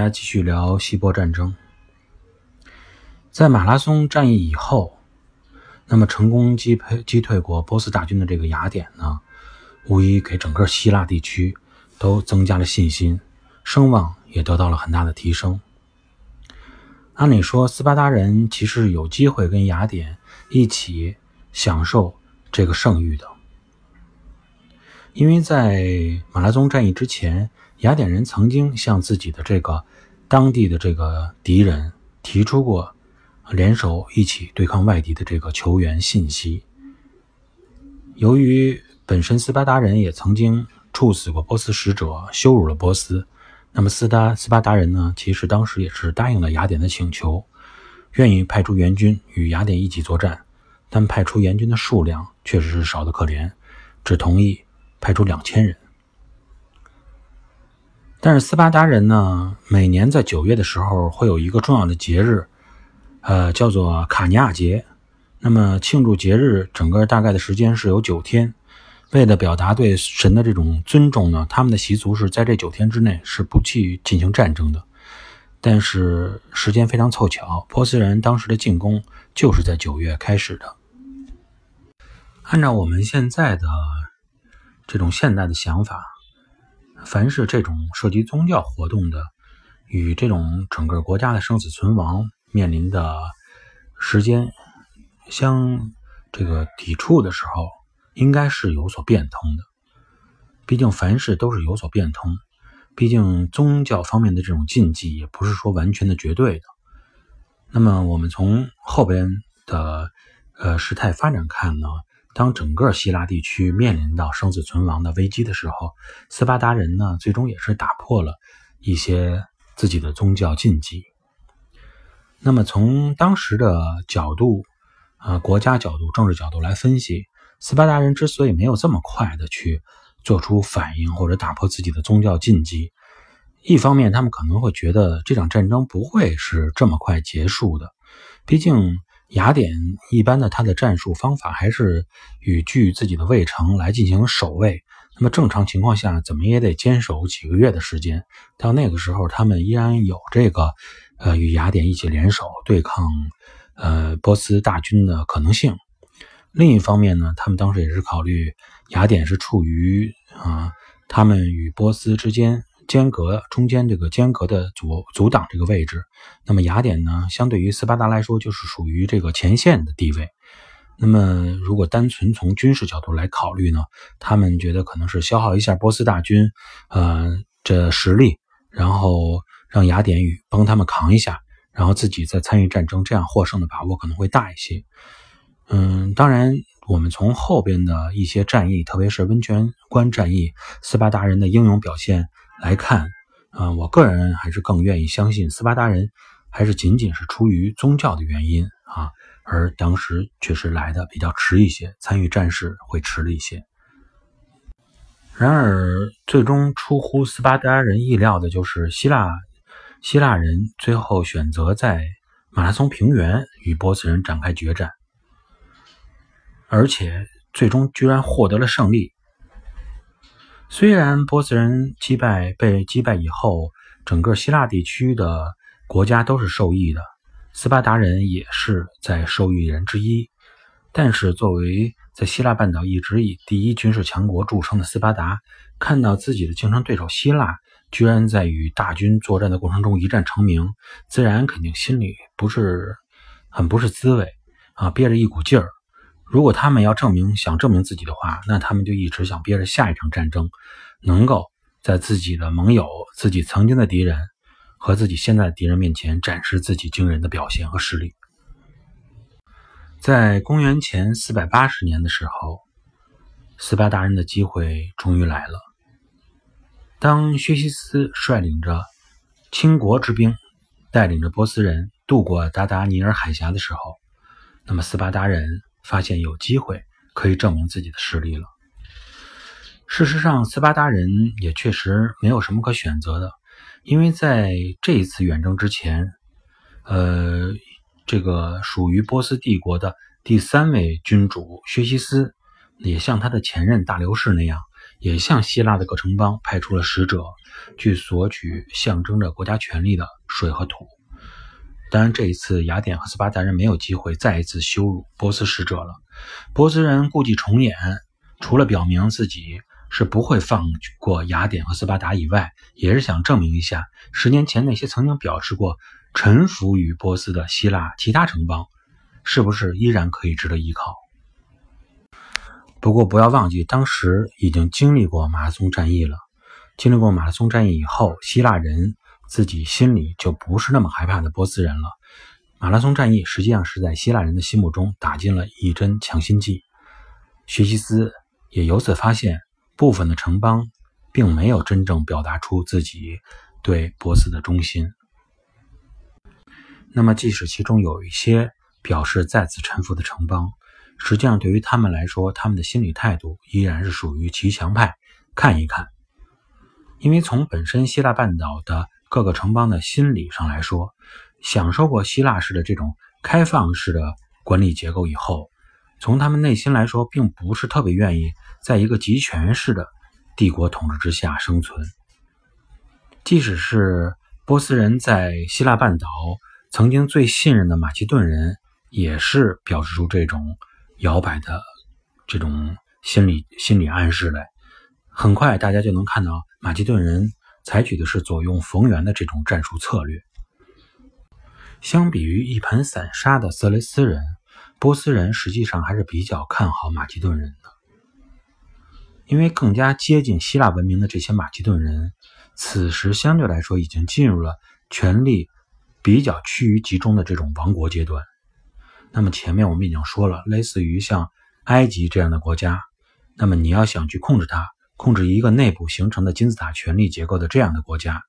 大家继续聊希波战争。在马拉松战役以后，那么成功击退击退过波斯大军的这个雅典呢，无疑给整个希腊地区都增加了信心，声望也得到了很大的提升。按理说，斯巴达人其实有机会跟雅典一起享受这个盛誉的，因为在马拉松战役之前，雅典人曾经向自己的这个当地的这个敌人提出过。联手一起对抗外敌的这个球员信息。由于本身斯巴达人也曾经处死过波斯使者，羞辱了波斯，那么斯达斯巴达人呢，其实当时也是答应了雅典的请求，愿意派出援军与雅典一起作战，但派出援军的数量确实是少得可怜，只同意派出两千人。但是斯巴达人呢，每年在九月的时候会有一个重要的节日。呃，叫做卡尼亚节。那么庆祝节日，整个大概的时间是有九天。为了表达对神的这种尊重呢，他们的习俗是在这九天之内是不去进行战争的。但是时间非常凑巧，波斯人当时的进攻就是在九月开始的。按照我们现在的这种现代的想法，凡是这种涉及宗教活动的，与这种整个国家的生死存亡。面临的时间相这个抵触的时候，应该是有所变通的。毕竟凡事都是有所变通，毕竟宗教方面的这种禁忌也不是说完全的绝对的。那么我们从后边的呃事态发展看呢，当整个希腊地区面临到生死存亡的危机的时候，斯巴达人呢最终也是打破了一些自己的宗教禁忌。那么从当时的角度，啊，国家角度、政治角度来分析，斯巴达人之所以没有这么快的去做出反应或者打破自己的宗教禁忌，一方面他们可能会觉得这场战争不会是这么快结束的，毕竟雅典一般的他的战术方法还是与据自己的卫城来进行守卫，那么正常情况下怎么也得坚守几个月的时间，到那个时候他们依然有这个。呃，与雅典一起联手对抗呃波斯大军的可能性。另一方面呢，他们当时也是考虑雅典是处于啊他们与波斯之间间隔中间这个间隔的阻阻挡这个位置。那么雅典呢，相对于斯巴达来说，就是属于这个前线的地位。那么如果单纯从军事角度来考虑呢，他们觉得可能是消耗一下波斯大军呃这实力，然后。让雅典语帮他们扛一下，然后自己再参与战争，这样获胜的把握可能会大一些。嗯，当然，我们从后边的一些战役，特别是温泉关战役，斯巴达人的英勇表现来看，嗯，我个人还是更愿意相信斯巴达人还是仅仅是出于宗教的原因啊，而当时确实来的比较迟一些，参与战事会迟了一些。然而，最终出乎斯巴达人意料的就是希腊。希腊人最后选择在马拉松平原与波斯人展开决战，而且最终居然获得了胜利。虽然波斯人击败被击败以后，整个希腊地区的国家都是受益的，斯巴达人也是在受益人之一。但是，作为在希腊半岛一直以第一军事强国著称的斯巴达，看到自己的竞争对手希腊。居然在与大军作战的过程中一战成名，自然肯定心里不是很不是滋味啊，憋着一股劲儿。如果他们要证明想证明自己的话，那他们就一直想憋着下一场战争，能够在自己的盟友、自己曾经的敌人和自己现在的敌人面前展示自己惊人的表现和实力。在公元前四百八十年的时候，斯巴达人的机会终于来了。当薛西斯率领着倾国之兵，带领着波斯人渡过达达尼尔海峡的时候，那么斯巴达人发现有机会可以证明自己的实力了。事实上，斯巴达人也确实没有什么可选择的，因为在这一次远征之前，呃，这个属于波斯帝国的第三位君主薛西斯，也像他的前任大流士那样。也向希腊的各城邦派出了使者，去索取象征着国家权力的水和土。当然，这一次雅典和斯巴达人没有机会再一次羞辱波斯使者了。波斯人故伎重演，除了表明自己是不会放过雅典和斯巴达以外，也是想证明一下十年前那些曾经表示过臣服于波斯的希腊其他城邦，是不是依然可以值得依靠。不过，不要忘记，当时已经经历过马拉松战役了。经历过马拉松战役以后，希腊人。自己心里就不是那么害怕的波斯人了。马拉松战役实际上是在希腊人的心目中打进了一针强心剂。薛西斯也由此发现，部分的城邦并没有真正表达出自己对波斯的忠心。那么，即使其中有一些表示再次臣服的城邦，实际上对于他们来说，他们的心理态度依然是属于骑墙派。看一看，因为从本身希腊半岛的。各个城邦的心理上来说，享受过希腊式的这种开放式的管理结构以后，从他们内心来说，并不是特别愿意在一个集权式的帝国统治之下生存。即使是波斯人在希腊半岛曾经最信任的马其顿人，也是表示出这种摇摆的这种心理心理暗示来。很快，大家就能看到马其顿人。采取的是左右逢源的这种战术策略。相比于一盘散沙的色雷斯人，波斯人实际上还是比较看好马其顿人的，因为更加接近希腊文明的这些马其顿人，此时相对来说已经进入了权力比较趋于集中的这种王国阶段。那么前面我们已经说了，类似于像埃及这样的国家，那么你要想去控制它。控制一个内部形成的金字塔权力结构的这样的国家，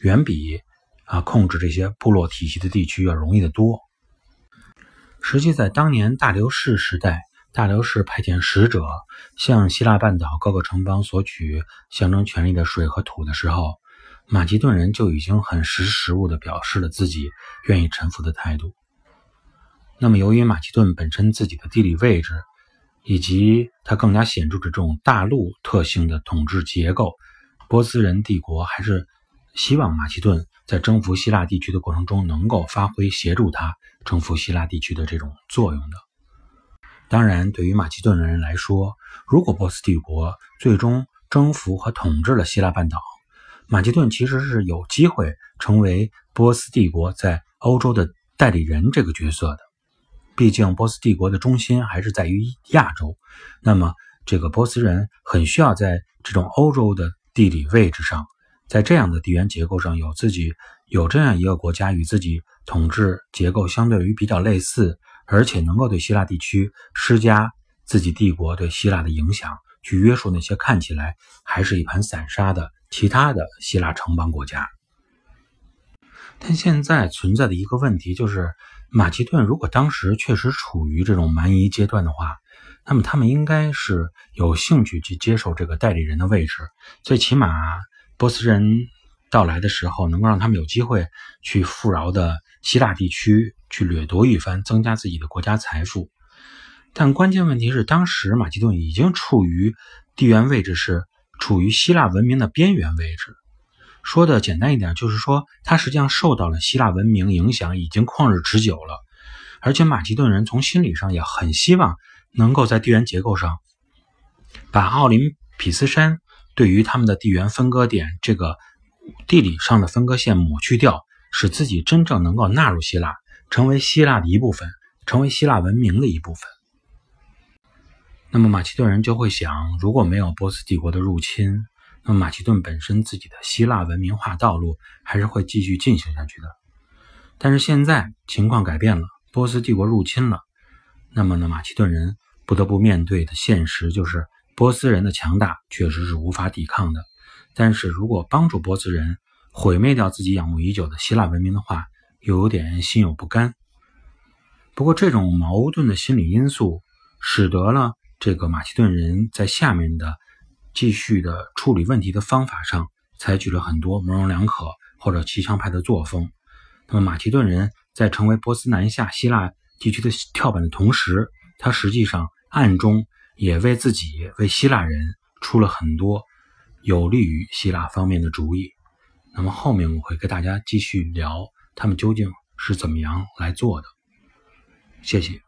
远比啊控制这些部落体系的地区要容易得多。实际在当年大流士时代，大流士派遣使者向希腊半岛各个城邦索取象征权力的水和土的时候，马其顿人就已经很识时务地表示了自己愿意臣服的态度。那么，由于马其顿本身自己的地理位置，以及它更加显著的这种大陆特性的统治结构，波斯人帝国还是希望马其顿在征服希腊地区的过程中能够发挥协助他征服希腊地区的这种作用的。当然，对于马其顿的人来说，如果波斯帝国最终征服和统治了希腊半岛，马其顿其实是有机会成为波斯帝国在欧洲的代理人这个角色的。毕竟，波斯帝国的中心还是在于亚洲，那么这个波斯人很需要在这种欧洲的地理位置上，在这样的地缘结构上有自己有这样一个国家与自己统治结构相对于比较类似，而且能够对希腊地区施加自己帝国对希腊的影响，去约束那些看起来还是一盘散沙的其他的希腊城邦国家。但现在存在的一个问题就是。马其顿如果当时确实处于这种蛮夷阶段的话，那么他们应该是有兴趣去接受这个代理人的位置，最起码波斯人到来的时候，能够让他们有机会去富饶的希腊地区去掠夺一番，增加自己的国家财富。但关键问题是，当时马其顿已经处于地缘位置是处于希腊文明的边缘位置。说的简单一点，就是说，它实际上受到了希腊文明影响，已经旷日持久了。而且马其顿人从心理上也很希望能够在地缘结构上，把奥林匹斯山对于他们的地缘分割点这个地理上的分割线抹去掉，使自己真正能够纳入希腊，成为希腊的一部分，成为希腊文明的一部分。那么马其顿人就会想，如果没有波斯帝国的入侵。那么马其顿本身自己的希腊文明化道路还是会继续进行下去的，但是现在情况改变了，波斯帝国入侵了，那么呢，马其顿人不得不面对的现实就是波斯人的强大确实是无法抵抗的。但是如果帮助波斯人毁灭掉自己仰慕已久的希腊文明的话，又有点心有不甘。不过这种矛盾的心理因素，使得了这个马其顿人在下面的。继续的处理问题的方法上，采取了很多模棱两可或者骑墙派的作风。那么马其顿人在成为波斯南下希腊地区的跳板的同时，他实际上暗中也为自己为希腊人出了很多有利于希腊方面的主意。那么后面我会跟大家继续聊他们究竟是怎么样来做的。谢谢。